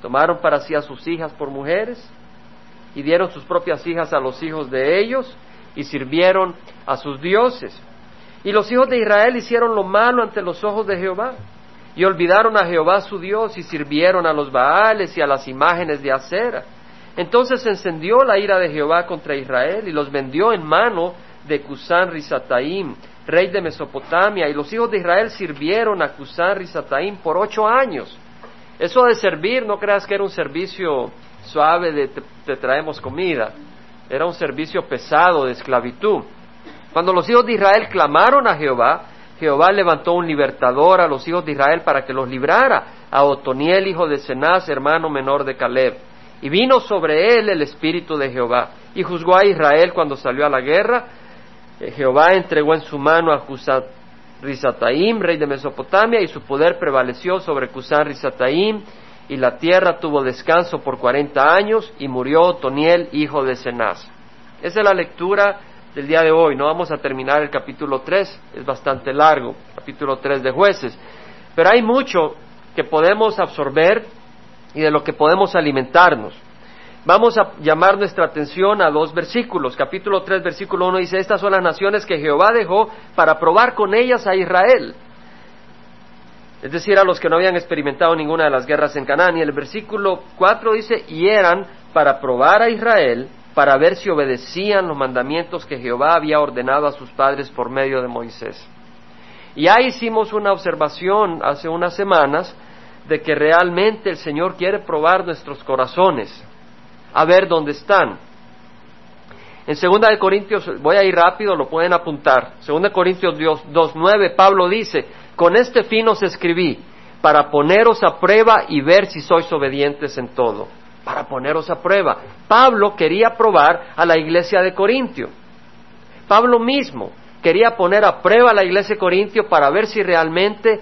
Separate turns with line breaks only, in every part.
Tomaron para sí a sus hijas por mujeres y dieron sus propias hijas a los hijos de ellos y sirvieron a sus dioses. Y los hijos de Israel hicieron lo malo ante los ojos de Jehová y olvidaron a Jehová su Dios y sirvieron a los Baales y a las imágenes de acera. Entonces encendió la ira de Jehová contra Israel y los vendió en mano de Cusán Risataim, rey de Mesopotamia, y los hijos de Israel sirvieron a Cusán Risataim por ocho años. Eso de servir, no creas que era un servicio suave de te, traemos comida, era un servicio pesado de esclavitud. Cuando los hijos de Israel clamaron a Jehová, Jehová levantó un libertador a los hijos de Israel para que los librara, a Otoniel, hijo de Cenaz, hermano menor de Caleb. Y vino sobre él el espíritu de Jehová, y juzgó a Israel cuando salió a la guerra, eh, Jehová entregó en su mano a Cusán Risataim, rey de Mesopotamia, y su poder prevaleció sobre Cusán Risataim, y la tierra tuvo descanso por cuarenta años, y murió Toniel, hijo de Cenaz. Esa es la lectura del día de hoy. No vamos a terminar el capítulo 3, es bastante largo, capítulo 3 de jueces. Pero hay mucho que podemos absorber y de lo que podemos alimentarnos. Vamos a llamar nuestra atención a dos versículos. Capítulo 3, versículo 1 dice, estas son las naciones que Jehová dejó para probar con ellas a Israel. Es decir, a los que no habían experimentado ninguna de las guerras en Canaán. Y el versículo 4 dice, y eran para probar a Israel, para ver si obedecían los mandamientos que Jehová había ordenado a sus padres por medio de Moisés. Y ahí hicimos una observación hace unas semanas de que realmente el Señor quiere probar nuestros corazones a ver dónde están. En 2 de Corintios, voy a ir rápido, lo pueden apuntar. 2 Corintios 2.9, Pablo dice, con este fin os escribí, para poneros a prueba y ver si sois obedientes en todo. Para poneros a prueba. Pablo quería probar a la iglesia de Corintio. Pablo mismo quería poner a prueba a la iglesia de Corintio para ver si realmente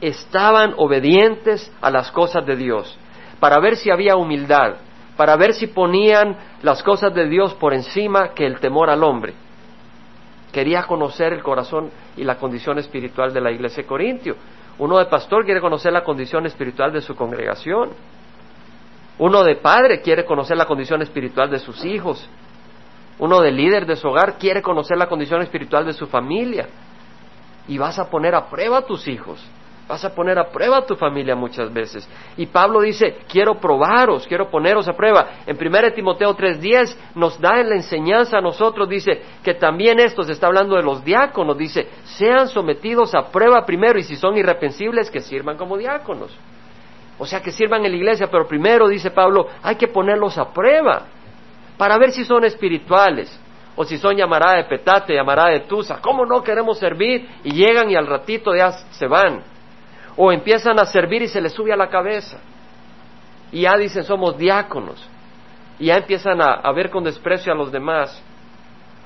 estaban obedientes a las cosas de Dios, para ver si había humildad, para ver si ponían las cosas de Dios por encima que el temor al hombre. Quería conocer el corazón y la condición espiritual de la iglesia de Corintio. Uno de pastor quiere conocer la condición espiritual de su congregación. Uno de padre quiere conocer la condición espiritual de sus hijos. Uno de líder de su hogar quiere conocer la condición espiritual de su familia. Y vas a poner a prueba a tus hijos. Vas a poner a prueba a tu familia muchas veces. Y Pablo dice, quiero probaros, quiero poneros a prueba. En 1 Timoteo 3:10 nos da en la enseñanza a nosotros, dice que también esto se está hablando de los diáconos, dice, sean sometidos a prueba primero y si son irreprensibles, que sirvan como diáconos. O sea, que sirvan en la iglesia, pero primero, dice Pablo, hay que ponerlos a prueba para ver si son espirituales o si son llamará de petate, llamará de tusa. ¿Cómo no queremos servir? Y llegan y al ratito ya se van o empiezan a servir y se les sube a la cabeza. Y ya dicen somos diáconos. Y ya empiezan a, ver con desprecio a los demás.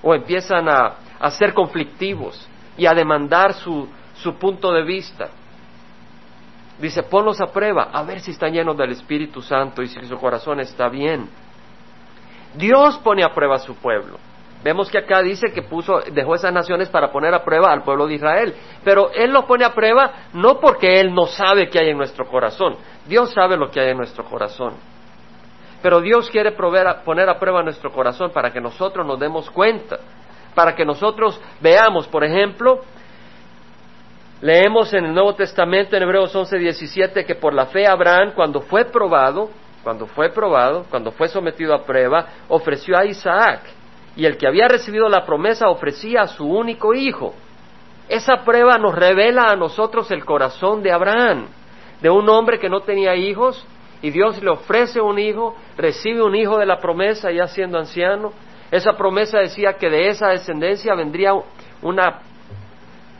O empiezan a, a ser conflictivos y a demandar su, su punto de vista. Dice, ponlos a prueba, a ver si están llenos del Espíritu Santo y si su corazón está bien. Dios pone a prueba a su pueblo. Vemos que acá dice que puso, dejó esas naciones para poner a prueba al pueblo de Israel. Pero Él lo pone a prueba no porque Él no sabe qué hay en nuestro corazón. Dios sabe lo que hay en nuestro corazón. Pero Dios quiere poner a prueba nuestro corazón para que nosotros nos demos cuenta. Para que nosotros veamos, por ejemplo, leemos en el Nuevo Testamento, en Hebreos 11, 17, que por la fe Abraham, cuando fue probado, cuando fue probado, cuando fue sometido a prueba, ofreció a Isaac y el que había recibido la promesa ofrecía a su único hijo. Esa prueba nos revela a nosotros el corazón de Abraham, de un hombre que no tenía hijos, y Dios le ofrece un hijo, recibe un hijo de la promesa ya siendo anciano. Esa promesa decía que de esa descendencia vendría una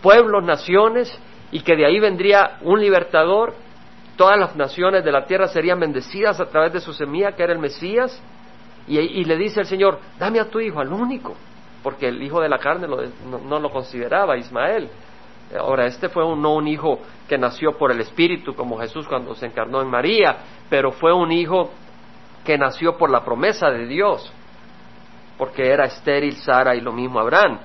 pueblos, naciones, y que de ahí vendría un libertador. Todas las naciones de la tierra serían bendecidas a través de su semilla, que era el Mesías. Y, le dice el Señor, dame a tu hijo, al único, porque el hijo de la carne no, lo consideraba Ismael. Ahora, este fue no un hijo que nació por el Espíritu, como Jesús cuando se encarnó en María, pero fue un hijo que nació por la promesa de Dios, porque era estéril Sara y lo mismo Abraham.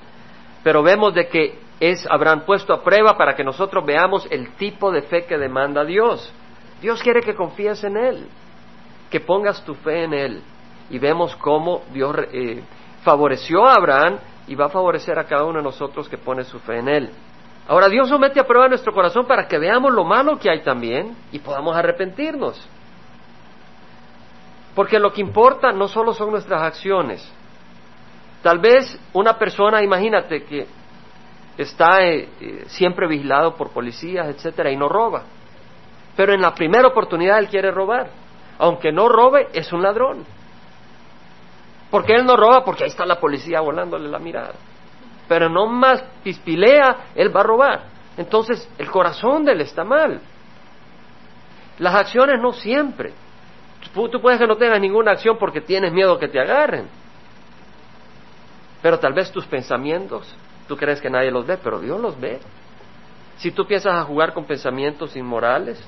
Pero vemos de que es Abraham puesto a prueba para que nosotros veamos el tipo de fe que demanda Dios. Dios quiere que confíes en Él. que pongas tu fe en Él. Y vemos cómo Dios eh, favoreció a Abraham y va a favorecer a cada uno de nosotros que pone su fe en Él. Ahora Dios somete a prueba nuestro corazón para que veamos lo malo que hay también y podamos arrepentirnos. Porque lo que importa no solo son nuestras acciones. Tal vez una persona, imagínate que está eh, eh, siempre vigilado por policías, etcétera, y no roba. Pero en la primera oportunidad él quiere robar. Aunque no robe, es un ladrón. Porque él no roba? Porque ahí está la policía volándole la mirada. Pero no más pispilea, él va a robar. Entonces el corazón de él está mal. Las acciones no siempre. Tú puedes que no tengas ninguna acción porque tienes miedo que te agarren. Pero tal vez tus pensamientos, tú crees que nadie los ve, pero Dios los ve. Si tú piensas a jugar con pensamientos inmorales,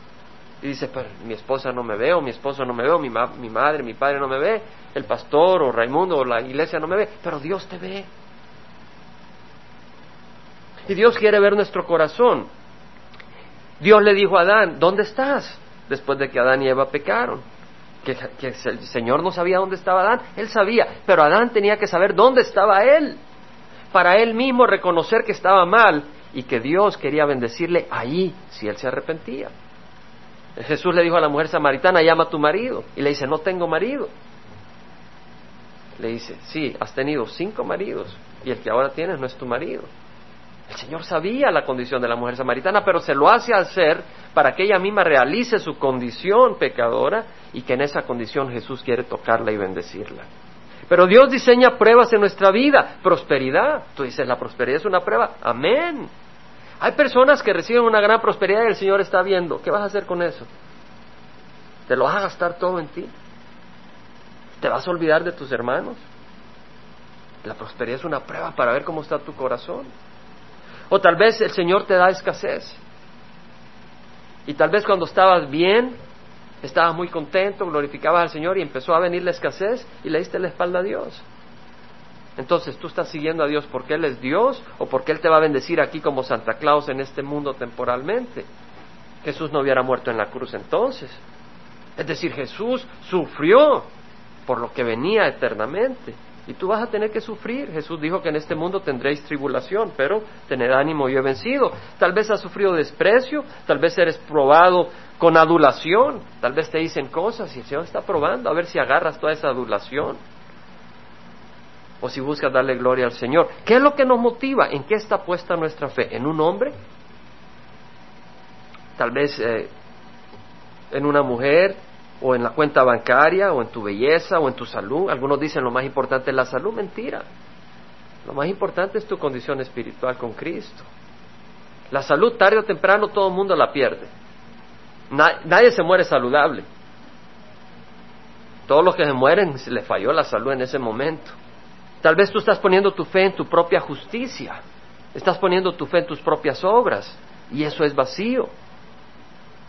y dice, pero mi esposa no me ve, mi esposo no me ve, mi, mi madre, mi padre no me ve, el pastor, o Raimundo, o la iglesia no me ve, pero Dios te ve. Y Dios quiere ver nuestro corazón. Dios le dijo a Adán, ¿dónde estás? Después de que Adán y Eva pecaron. Que, que, el Señor no sabía dónde estaba Adán, él sabía, pero Adán tenía que saber dónde estaba él, para él mismo reconocer que estaba mal y que Dios quería bendecirle ahí si él se arrepentía. Jesús le dijo a la mujer samaritana, llama a tu marido. Y le dice, no tengo marido. Le dice, sí, has tenido cinco maridos y el que ahora tienes no es tu marido. El Señor sabía la condición de la mujer samaritana, pero se lo hace hacer para que ella misma realice su condición pecadora y que en esa condición Jesús quiere tocarla y bendecirla. Pero Dios diseña pruebas en nuestra vida, prosperidad. Tú dices, la prosperidad es una prueba. Amén. Hay personas que reciben una gran prosperidad y el Señor está viendo. ¿Qué vas a hacer con eso? ¿Te lo vas a gastar todo en ti? ¿Te vas a olvidar de tus hermanos? La prosperidad es una prueba para ver cómo está tu corazón. O tal vez el Señor te da escasez. Y tal vez cuando estabas bien, estabas muy contento, glorificabas al Señor y empezó a venir la escasez y le diste la espalda a Dios. Entonces, ¿tú estás siguiendo a Dios porque Él es Dios o porque Él te va a bendecir aquí como Santa Claus en este mundo temporalmente? Jesús no hubiera muerto en la cruz entonces. Es decir, Jesús sufrió por lo que venía eternamente. Y tú vas a tener que sufrir. Jesús dijo que en este mundo tendréis tribulación, pero tened ánimo, yo he vencido. Tal vez has sufrido desprecio, tal vez eres probado con adulación, tal vez te dicen cosas y el Señor está probando a ver si agarras toda esa adulación o si buscas darle gloria al Señor. ¿Qué es lo que nos motiva? ¿En qué está puesta nuestra fe? ¿En un hombre? Tal vez eh, en una mujer, o en la cuenta bancaria, o en tu belleza, o en tu salud. Algunos dicen lo más importante es la salud. Mentira. Lo más importante es tu condición espiritual con Cristo. La salud tarde o temprano todo el mundo la pierde. nadie se muere saludable. Todos los que se mueren les falló la salud en ese momento. Tal vez tú estás poniendo tu fe en tu propia justicia, estás poniendo tu fe en tus propias obras, y eso es vacío.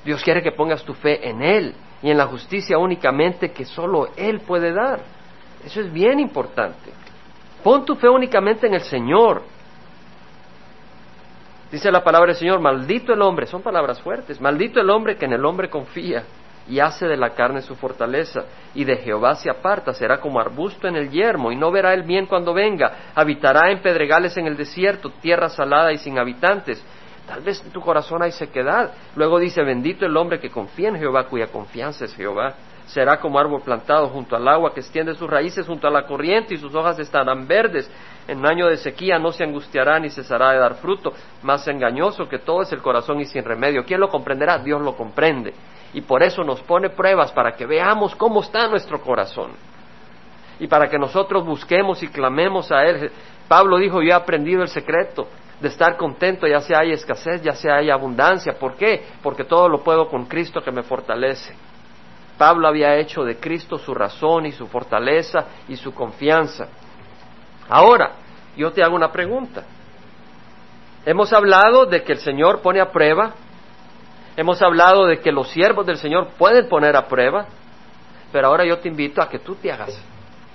Dios quiere que pongas tu fe en Él y en la justicia únicamente que solo Él puede dar. Eso es bien importante. Pon tu fe únicamente en el Señor. Dice la palabra del Señor, maldito el hombre, son palabras fuertes, maldito el hombre que en el hombre confía y hace de la carne su fortaleza, y de Jehová se aparta, será como arbusto en el yermo, y no verá el bien cuando venga, habitará en pedregales en el desierto, tierra salada y sin habitantes. Tal vez en tu corazón hay sequedad. Luego dice, bendito el hombre que confía en Jehová, cuya confianza es Jehová. Será como árbol plantado junto al agua, que extiende sus raíces junto a la corriente, y sus hojas estarán verdes. En año de sequía no se angustiará ni cesará de dar fruto. Más engañoso que todo es el corazón y sin remedio. ¿Quién lo comprenderá? Dios lo comprende y por eso nos pone pruebas para que veamos cómo está nuestro corazón y para que nosotros busquemos y clamemos a Él. Pablo dijo, yo he aprendido el secreto de estar contento, ya sea hay escasez, ya sea hay abundancia. ¿Por qué? Porque todo lo puedo con Cristo que me fortalece. Pablo había hecho de Cristo su razón y su fortaleza y su confianza. Ahora, yo te hago una pregunta. Hemos hablado de que el Señor pone a prueba Hemos hablado de que los siervos del Señor pueden poner a prueba, pero ahora yo te invito a que tú te hagas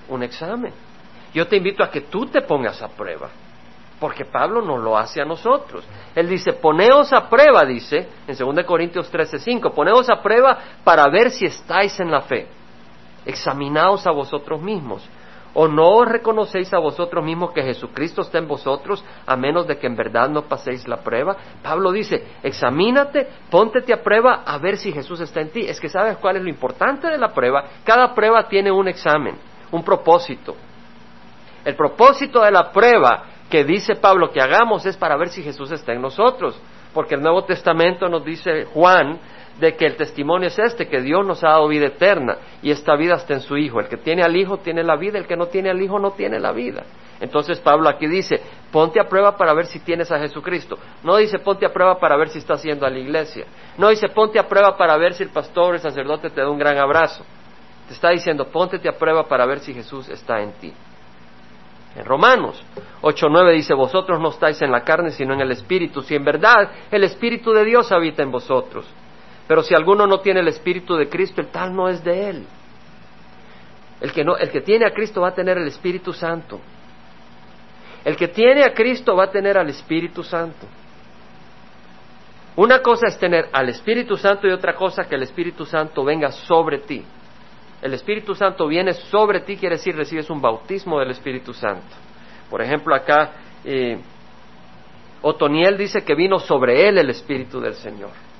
un examen. Yo te invito a que tú te pongas a prueba, porque Pablo no lo hace a nosotros. Él dice, poneos a prueba, dice en 2 Corintios 13:5, poneos a prueba para ver si estáis en la fe. examinaos a vosotros mismos. ¿O no os reconocéis a vosotros mismos que Jesucristo está en vosotros, a menos de que en verdad no paséis la prueba? Pablo dice, examínate, póntete a prueba a ver si Jesús está en ti. Es que sabes cuál es lo importante de la prueba. Cada prueba tiene un examen, un propósito. El propósito de la prueba que dice Pablo que hagamos es para ver si Jesús está en nosotros. Porque el Nuevo Testamento nos dice Juan de que el testimonio es este, que Dios nos ha dado vida eterna y esta vida está en su Hijo. El que tiene al Hijo tiene la vida, el que no tiene al Hijo no tiene la vida. Entonces Pablo aquí dice, ponte a prueba para ver si tienes a Jesucristo. No dice ponte a prueba para ver si estás yendo a la iglesia. No dice ponte a prueba para ver si el pastor o el sacerdote te da un gran abrazo. Te está diciendo ponte a prueba para ver si Jesús está en ti. En Romanos 8.9 dice, vosotros no estáis en la carne, sino en el Espíritu, si en verdad el Espíritu de Dios habita en vosotros. Pero si alguno no tiene el Espíritu de Cristo, el tal no es de él. El que, no, el que tiene a Cristo va a tener el Espíritu Santo. El que tiene a Cristo va a tener al Espíritu Santo. Una cosa es tener al Espíritu Santo y otra cosa que el Espíritu Santo venga sobre ti. El Espíritu Santo viene sobre ti, quiere decir recibes un bautismo del Espíritu Santo. Por ejemplo, acá eh, Otoniel dice que vino sobre él el Espíritu del Señor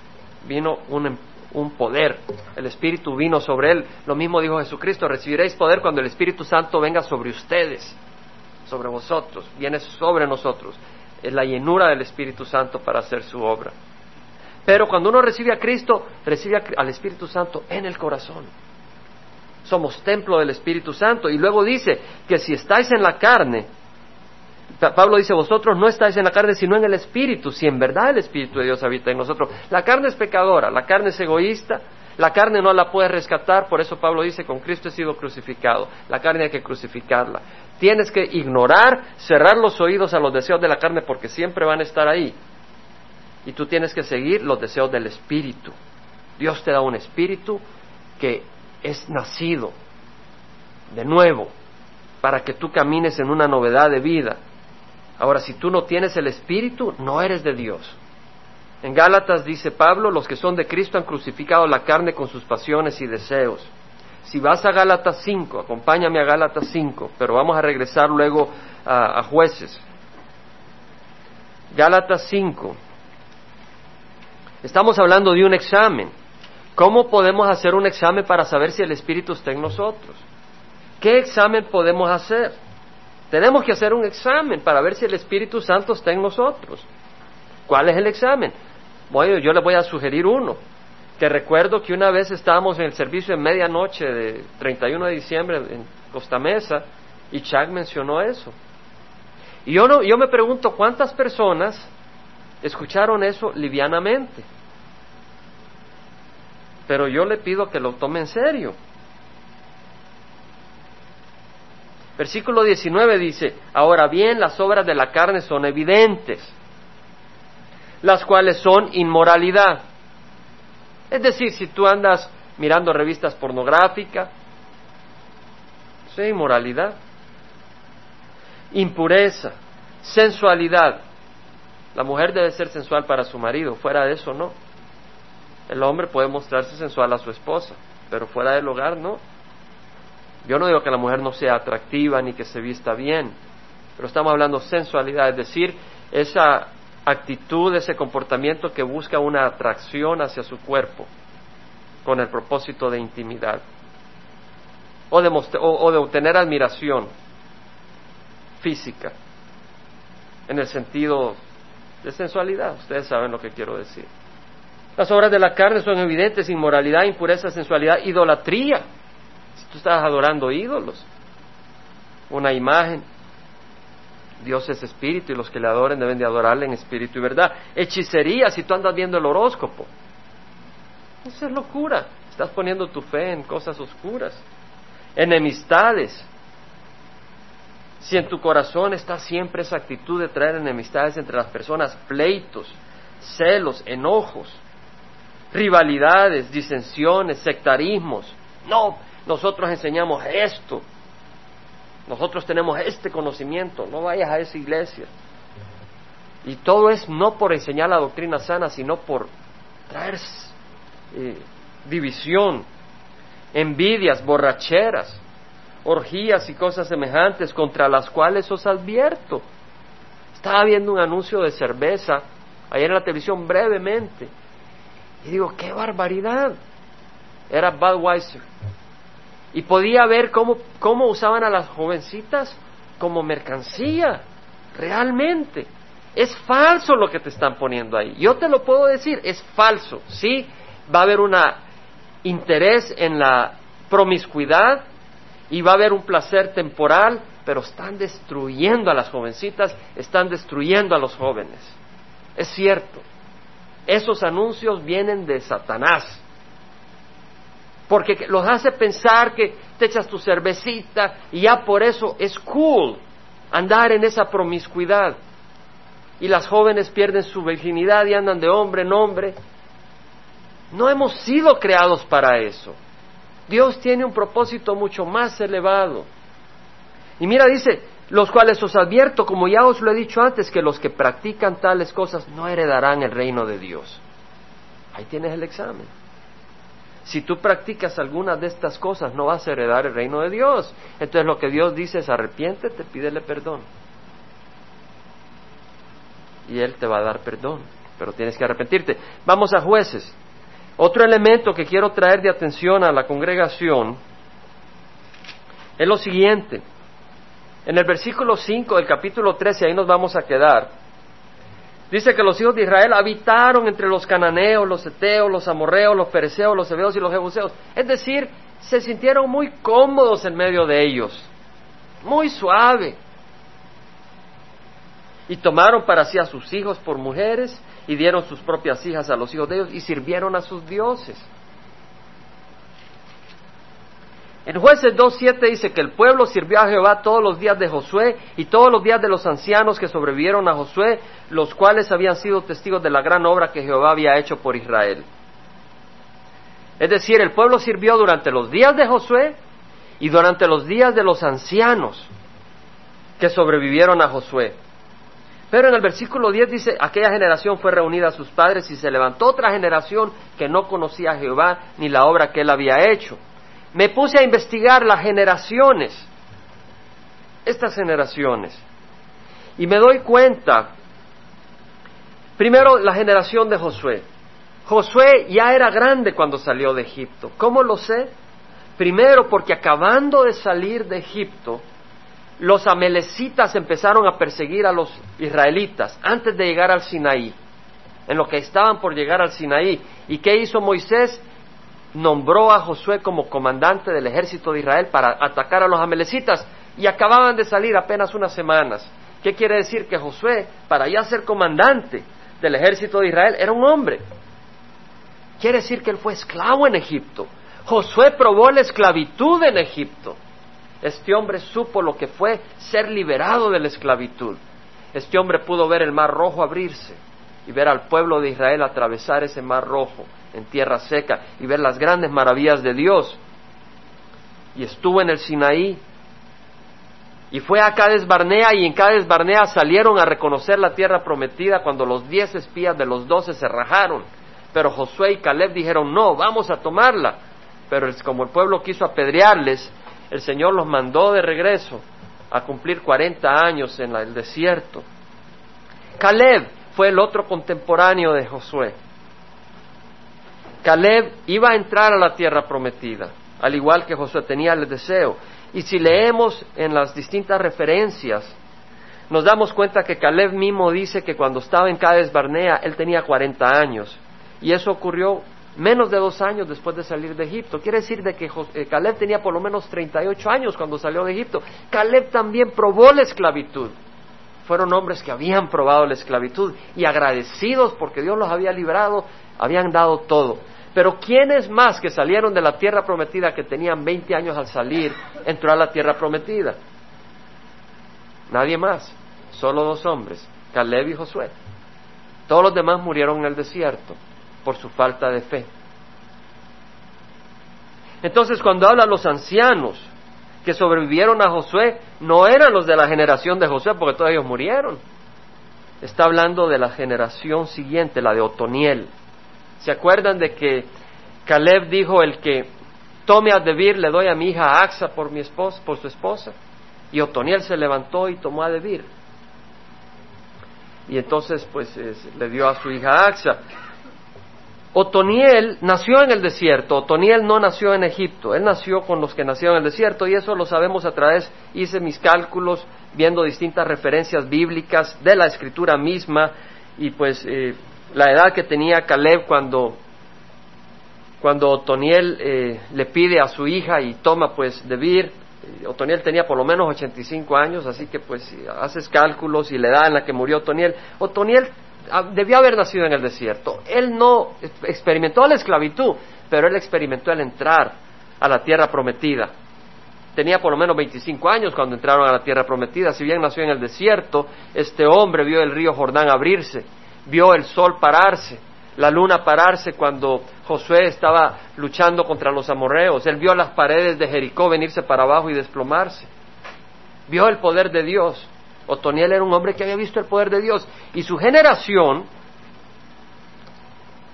vino un, un poder, el Espíritu vino sobre él. Lo mismo dijo Jesucristo, recibiréis poder cuando el Espíritu Santo venga sobre ustedes, sobre vosotros, viene sobre nosotros. Es la llenura del Espíritu Santo para hacer su obra. Pero cuando uno recibe a Cristo, recibe al Espíritu Santo en el corazón. Somos templo del Espíritu Santo. Y luego dice que si estáis en la carne, Pablo dice, vosotros no estáis en la carne, sino en el Espíritu, si en verdad el Espíritu de Dios habita en nosotros. La carne es pecadora, la carne es egoísta, la carne no la puede rescatar, por eso Pablo dice, con Cristo he sido crucificado, la carne hay que crucificarla. Tienes que ignorar, cerrar los oídos a los deseos de la carne porque siempre van a estar ahí. Y tú tienes que seguir los deseos del Espíritu. Dios te da un Espíritu que es nacido de nuevo para que tú camines en una novedad de vida Ahora, si tú no tienes el Espíritu, no eres de Dios. En Gálatas dice Pablo, los que son de Cristo han crucificado la carne con sus pasiones y deseos. Si vas a Gálatas 5, acompáñame a Gálatas 5, pero vamos a regresar luego a, jueces. Gálatas 5. Estamos hablando de un examen. ¿Cómo podemos hacer un examen para saber si el Espíritu está en nosotros? ¿Qué examen podemos hacer? Tenemos que hacer un examen para ver si el Espíritu Santo está en nosotros. ¿Cuál es el examen? Bueno, yo le voy a sugerir uno. Que recuerdo que una vez estábamos en el servicio en medianoche de 31 de diciembre en Costa Mesa y Chuck mencionó eso. Y yo, no, yo me pregunto cuántas personas escucharon eso livianamente. Pero yo le pido que lo tome en serio. Versículo 19 dice, ahora bien, las obras de la carne son evidentes, las cuales son inmoralidad. Es decir, si tú andas mirando revistas pornográficas, es inmoralidad. Impureza, sensualidad. La mujer debe ser sensual para su marido, fuera de eso no. El hombre puede mostrarse sensual a su esposa, pero fuera del hogar no. Yo no digo que la mujer no sea atractiva ni que se vista bien, pero estamos hablando sensualidad, es decir, esa actitud, ese comportamiento que busca una atracción hacia su cuerpo con el propósito de intimidad o de, o de obtener admiración física en el sentido de sensualidad. Ustedes saben lo que quiero decir. Las obras de la carne son evidentes, inmoralidad, impureza, sensualidad, idolatría Tú estás adorando ídolos, una imagen. Dios es espíritu y los que le adoren deben de adorarle en espíritu y verdad. Hechicería, si tú andas viendo el horóscopo. Eso es locura. Estás poniendo tu fe en cosas oscuras. Enemistades. Si en tu corazón está siempre esa actitud de traer enemistades entre las personas, pleitos, celos, enojos, rivalidades, disensiones, sectarismos. No, nosotros enseñamos esto, nosotros tenemos este conocimiento, no vayas a esa iglesia. Y todo es no por enseñar la doctrina sana, sino por traer eh, división. envidias, borracheras, orgías y cosas semejantes contra las cuales os advierto. Estaba viendo un anuncio de cerveza ayer en la televisión brevemente y digo, qué barbaridad. Era Budweiser. Y podía ver cómo, cómo usaban a las jovencitas como mercancía, realmente. Es falso lo que te están poniendo ahí. Yo te lo puedo decir, es falso. Sí, va a haber un interés en la promiscuidad y va a haber un placer temporal, pero están destruyendo a las jovencitas, están destruyendo a los jóvenes. Es cierto. Esos anuncios vienen de Satanás. Porque los hace pensar que te echas tu cervecita y ya por eso es cool andar en esa promiscuidad. Y las jóvenes pierden su virginidad y andan de hombre en hombre. No hemos sido creados para eso. Dios tiene un propósito mucho más elevado. Y mira, dice, los cuales os advierto, como ya os lo he dicho antes, que los que practican tales cosas no heredarán el reino de Dios. Ahí tienes el examen. Si tú practicas alguna de estas cosas, no vas a heredar el reino de Dios. Entonces lo que Dios dice es arrepiéntete, pídele perdón. Y Él te va a dar perdón, pero tienes que arrepentirte. Vamos a jueces. Otro elemento que quiero traer de atención a la congregación es lo siguiente. En el versículo 5 del capítulo 13, ahí nos vamos a quedar, dice que los hijos de Israel habitaron entre los cananeos, los eteos, los amorreos, los pereceos, los hebeos y los jebuseos. Es decir, se sintieron muy cómodos en medio de ellos, muy suave. Y tomaron para sí a sus hijos por mujeres y dieron sus propias hijas a los hijos de ellos y sirvieron a sus dioses. En jueces 2.7 dice que el pueblo sirvió a Jehová todos los días de Josué y todos los días de los ancianos que sobrevivieron a Josué, los cuales habían sido testigos de la gran obra que Jehová había hecho por Israel. Es decir, el pueblo sirvió durante los días de Josué y durante los días de los ancianos que sobrevivieron a Josué. Pero en el versículo 10 dice, aquella generación fue reunida a sus padres y se levantó otra generación que no conocía a Jehová ni la obra que él había hecho me puse a investigar las generaciones, estas generaciones, y me doy cuenta, primero la generación de Josué. Josué ya era grande cuando salió de Egipto. ¿Cómo lo sé? Primero porque acabando de salir de Egipto, los amelecitas empezaron a perseguir a los israelitas antes de llegar al Sinaí, en lo que estaban por llegar al Sinaí. ¿Y qué hizo Moisés? Nombró a Josué como comandante del ejército de Israel para atacar a los amelecitas y acababan de salir apenas unas semanas. ¿Qué quiere decir? Que Josué, para ya ser comandante del ejército de Israel, era un hombre. Quiere decir que él fue esclavo en Egipto. Josué probó la esclavitud en Egipto. Este hombre supo lo que fue ser liberado de la esclavitud. Este hombre pudo ver el mar rojo abrirse y ver al pueblo de Israel atravesar ese mar rojo en tierra seca y ver las grandes maravillas de Dios. Y estuvo en el Sinaí. Y fue a Cades Barnea y en Cades Barnea salieron a reconocer la tierra prometida cuando los diez espías de los doce se rajaron. Pero Josué y Caleb dijeron, no, vamos a tomarla. Pero como el pueblo quiso apedrearles, el Señor los mandó de regreso a cumplir cuarenta años en el desierto. Caleb fue el otro contemporáneo de Josué. Caleb iba a entrar a la tierra prometida, al igual que Josué tenía el deseo. Y si leemos en las distintas referencias, nos damos cuenta que Caleb mismo dice que cuando estaba en Cades Barnea él tenía 40 años. Y eso ocurrió menos de dos años después de salir de Egipto. Quiere decir de que eh, Caleb tenía por lo menos 38 años cuando salió de Egipto. Caleb también probó la esclavitud. Fueron hombres que habían probado la esclavitud y agradecidos porque Dios los había librado, habían dado todo. Pero ¿quiénes más que salieron de la tierra prometida que tenían 20 años al salir entró a la tierra prometida? Nadie más, solo dos hombres, Caleb y Josué. Todos los demás murieron en el desierto por su falta de fe. Entonces cuando habla los ancianos que sobrevivieron a Josué, no eran los de la generación de Josué porque todos ellos murieron. Está hablando de la generación siguiente, la de Otoniel, ¿Se acuerdan de que Caleb dijo el que tome a Debir, le doy a mi hija Axa por, mi esposa, por su esposa. Y Otoniel se levantó y tomó a Debir. Y entonces, pues, le dio a su hija Axa. Otoniel nació en el desierto, Otoniel no nació en Egipto, él nació con los que nacieron en el desierto y eso lo sabemos a través, hice mis cálculos viendo distintas referencias bíblicas de la escritura misma y pues eh, la edad que tenía Caleb cuando, cuando Otoniel eh, le pide a su hija y toma pues Debir, eh, Otoniel tenía por lo menos 85 años, así que pues si haces cálculos y la edad en la que murió Otoniel, Otoniel Ah, debió haber nacido en el desierto. Él no experimentó la esclavitud, pero él experimentó el entrar a la tierra prometida. Tenía por lo menos 25 años cuando entraron a la tierra prometida. Si bien nació en el desierto, este hombre vio el río Jordán abrirse, vio el sol pararse, la luna pararse cuando Josué estaba luchando contra los amorreos. Él vio las paredes de Jericó venirse para abajo y desplomarse. Vio el poder de Dios. Otoniel era un hombre que había visto el poder de Dios y su generación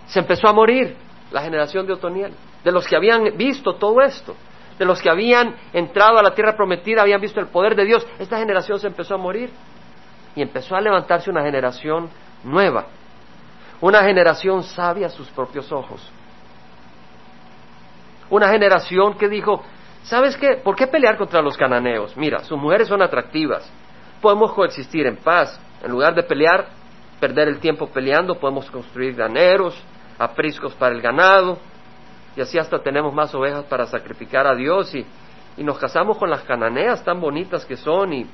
se empezó a morir, la generación de Otoniel, de los que habían visto todo esto, de los que habían entrado a la tierra prometida, habían visto el poder de Dios, esta generación se empezó a morir y empezó a levantarse una generación nueva, una generación sabia a sus propios ojos, una generación que dijo, ¿sabes qué? ¿Por qué pelear contra los cananeos? Mira, sus mujeres son atractivas, podemos coexistir en paz. En lugar de pelear, perder el tiempo peleando, podemos construir graneros, apriscos para el ganado, y así hasta tenemos más ovejas para sacrificar a Dios y, y nos casamos con las cananeas tan bonitas que son y,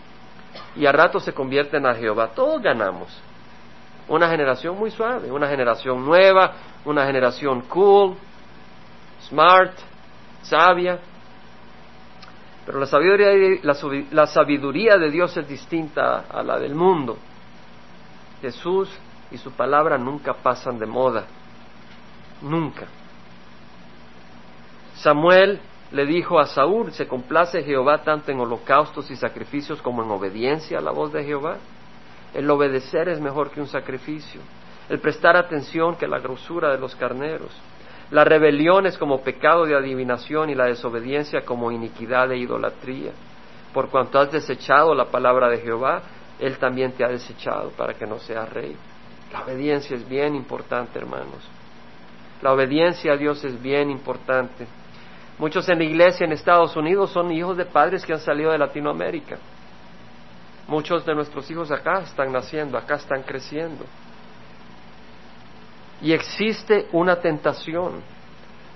y a rato se convierten a Jehová. Todos ganamos. Una generación muy suave, una generación nueva, una generación cool, smart, sabia, pero la sabiduría, la, sabiduría de Dios es distinta a la del mundo. Jesús y su palabra nunca pasan de moda. Nunca. Samuel le dijo a Saúl, ¿se complace Jehová tanto en holocaustos y sacrificios como en obediencia a la voz de Jehová? El obedecer es mejor que un sacrificio, el prestar atención que la grosura de los carneros. La rebelión es como pecado de adivinación y la desobediencia como iniquidad e idolatría. Por cuanto has desechado la palabra de Jehová, Él también te ha desechado para que no seas rey. La obediencia es bien importante, hermanos. La obediencia a Dios es bien importante. Muchos en la iglesia en Estados Unidos son hijos de padres que han salido de Latinoamérica. Muchos de nuestros hijos acá están naciendo, acá están creciendo. Y existe una tentación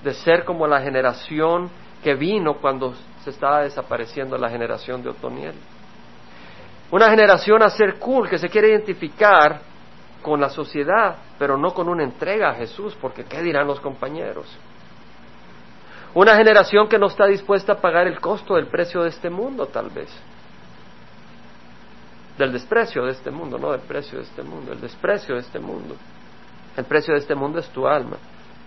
de ser como la generación que vino cuando se estaba desapareciendo la generación de Otoniel. Una generación a ser cool, que se quiere identificar con la sociedad, pero no con una entrega a Jesús, porque ¿qué dirán los compañeros? Una generación que no está dispuesta a pagar el costo del precio de este mundo, tal vez. Del desprecio de este mundo, no del precio de este mundo, el desprecio de este mundo. El precio de este mundo es tu alma.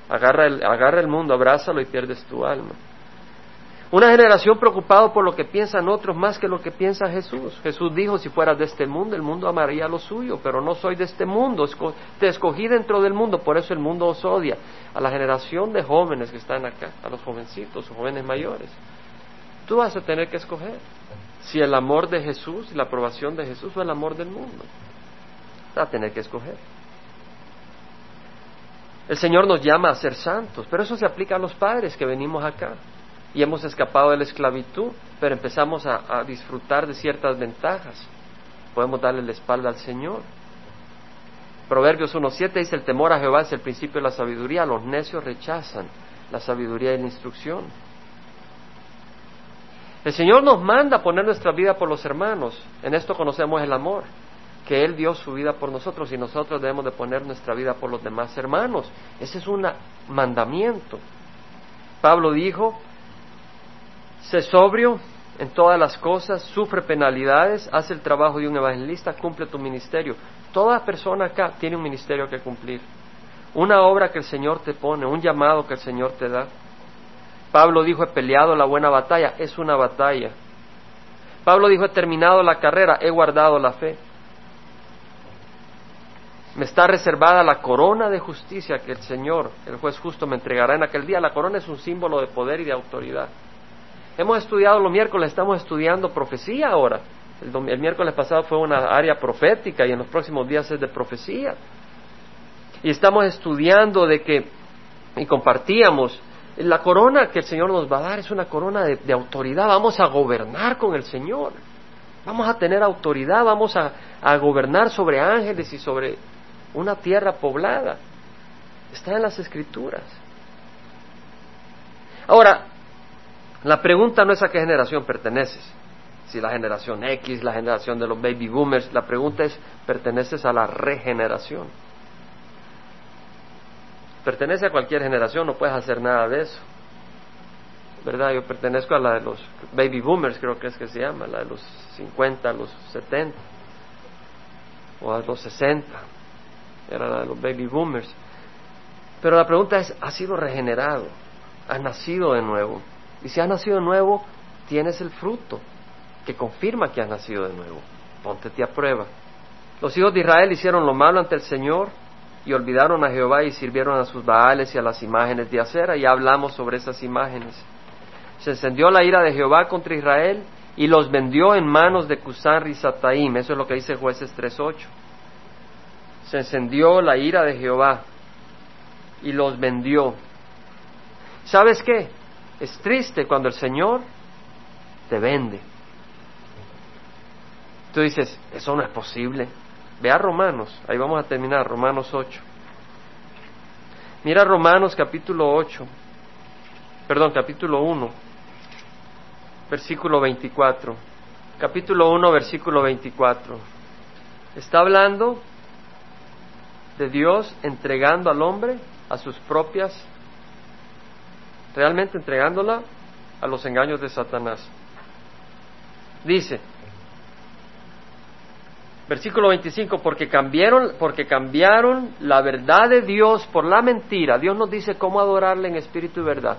Agarra el, agarra el mundo, abrázalo y pierdes tu alma. Una generación preocupada por lo que piensan otros más que lo que piensa Jesús. Jesús dijo, si fueras de este mundo, el mundo amaría lo suyo, pero no soy de este mundo, te escogí dentro del mundo, por eso el mundo os odia. A la generación de jóvenes que están acá, a los jovencitos, jóvenes mayores, tú vas a tener que escoger si el amor de Jesús la aprobación de Jesús o el amor del mundo. Vas a tener que escoger. El Señor nos llama a ser santos, pero eso se aplica a los padres que venimos acá y hemos escapado de la esclavitud, pero empezamos a, disfrutar de ciertas ventajas. Podemos darle la espalda al Señor. Proverbios 1.7 dice, el temor a Jehová es el principio de la sabiduría, los necios rechazan la sabiduría y la instrucción. El Señor nos manda poner nuestra vida por los hermanos, en esto conocemos el amor que Él dio su vida por nosotros y nosotros debemos de poner nuestra vida por los demás hermanos. Ese es un mandamiento. Pablo dijo, sé sobrio en todas las cosas, sufre penalidades, hace el trabajo de un evangelista, cumple tu ministerio. Toda persona acá tiene un ministerio que cumplir, una obra que el Señor te pone, un llamado que el Señor te da. Pablo dijo, he peleado la buena batalla, es una batalla. Pablo dijo, he terminado la carrera, he guardado la fe. me está reservada la corona de justicia que el Señor, el juez justo, me entregará en aquel día. La corona es un símbolo de poder y de autoridad. Hemos estudiado los miércoles, estamos estudiando profecía ahora. El, miércoles pasado fue una área profética y en los próximos días es de profecía. Y estamos estudiando de que, y compartíamos, la corona que el Señor nos va a dar es una corona de, autoridad. Vamos a gobernar con el Señor. Vamos a tener autoridad, vamos a, a gobernar sobre ángeles y sobre una tierra poblada. Está en las escrituras. Ahora, la pregunta no es a qué generación perteneces. Si la generación X, la generación de los baby boomers, la pregunta es, ¿perteneces a la regeneración? Pertenece a cualquier generación, no puedes hacer nada de eso. ¿Verdad? Yo pertenezco a la de los baby boomers, creo que es que se llama, la de los 50, a los 70, o a los 60 era la de los baby boomers. Pero la pregunta es, ¿has sido regenerado? ¿Has nacido de nuevo? Y si has nacido de nuevo, tienes el fruto que confirma que has nacido de nuevo. Póntete a prueba. Los hijos de Israel hicieron lo malo ante el Señor y olvidaron a Jehová y sirvieron a sus baales y a las imágenes de acera. Y hablamos sobre esas imágenes. Se encendió la ira de Jehová contra Israel y los vendió en manos de Cusán y Sataim. Eso es lo que dice Jueces 3.8 se encendió la ira de Jehová y los vendió. ¿Sabes qué? Es triste cuando el Señor te vende. Tú dices, eso no es posible. Ve a Romanos, ahí vamos a terminar, Romanos 8. Mira Romanos capítulo 8, perdón, capítulo 1, versículo 24. Capítulo 1, versículo 24. Está hablando de Dios entregando al hombre a sus propias, realmente entregándola a los engaños de Satanás. Dice, versículo 25, porque cambiaron, porque cambiaron la verdad de Dios por la mentira. Dios nos dice cómo adorarle en espíritu y verdad.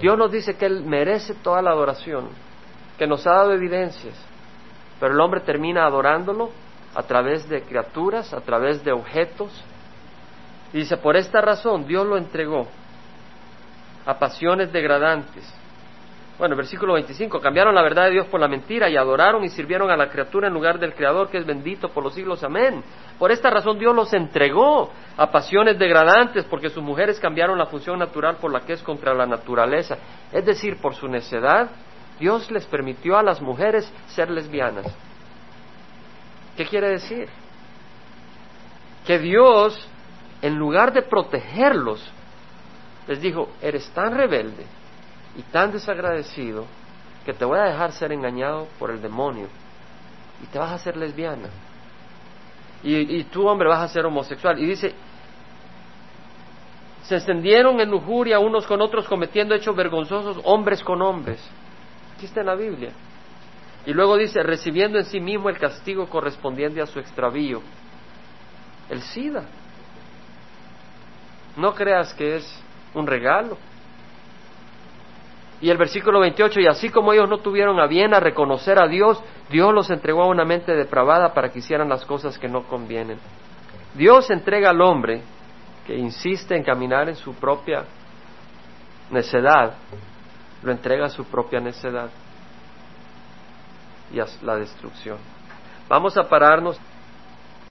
Dios nos dice que Él merece toda la adoración, que nos ha dado evidencias, pero el hombre termina adorándolo a través de criaturas, a través de objetos. Y dice, por esta razón Dios lo entregó a pasiones degradantes. Bueno, versículo 25, cambiaron la verdad de Dios por la mentira y adoraron y sirvieron a la criatura en lugar del Creador que es bendito por los siglos. Amén. Por esta razón Dios los entregó a pasiones degradantes porque sus mujeres cambiaron la función natural por la que es contra la naturaleza. Es decir, por su necedad, Dios les permitió a las mujeres ser lesbianas. ¿Qué quiere decir? Que Dios, en lugar de protegerlos, les dijo, eres tan rebelde y tan desagradecido que te voy a dejar ser engañado por el demonio y te vas a hacer lesbiana. Y, y tú, hombre, vas a ser homosexual. Y dice, se extendieron en lujuria unos con otros cometiendo hechos vergonzosos, hombres con hombres. Aquí está en la Biblia. Y luego dice, recibiendo en sí mismo el castigo correspondiente a su extravío. El SIDA. No creas que es un regalo. Y el versículo 28, y así como ellos no tuvieron a bien a reconocer a Dios, Dios los entregó a una mente depravada para que hicieran las cosas que no convienen. Dios entrega al hombre que insiste en caminar en su propia necedad, lo entrega a su propia necedad y a la destrucción. Vamos a pararnos.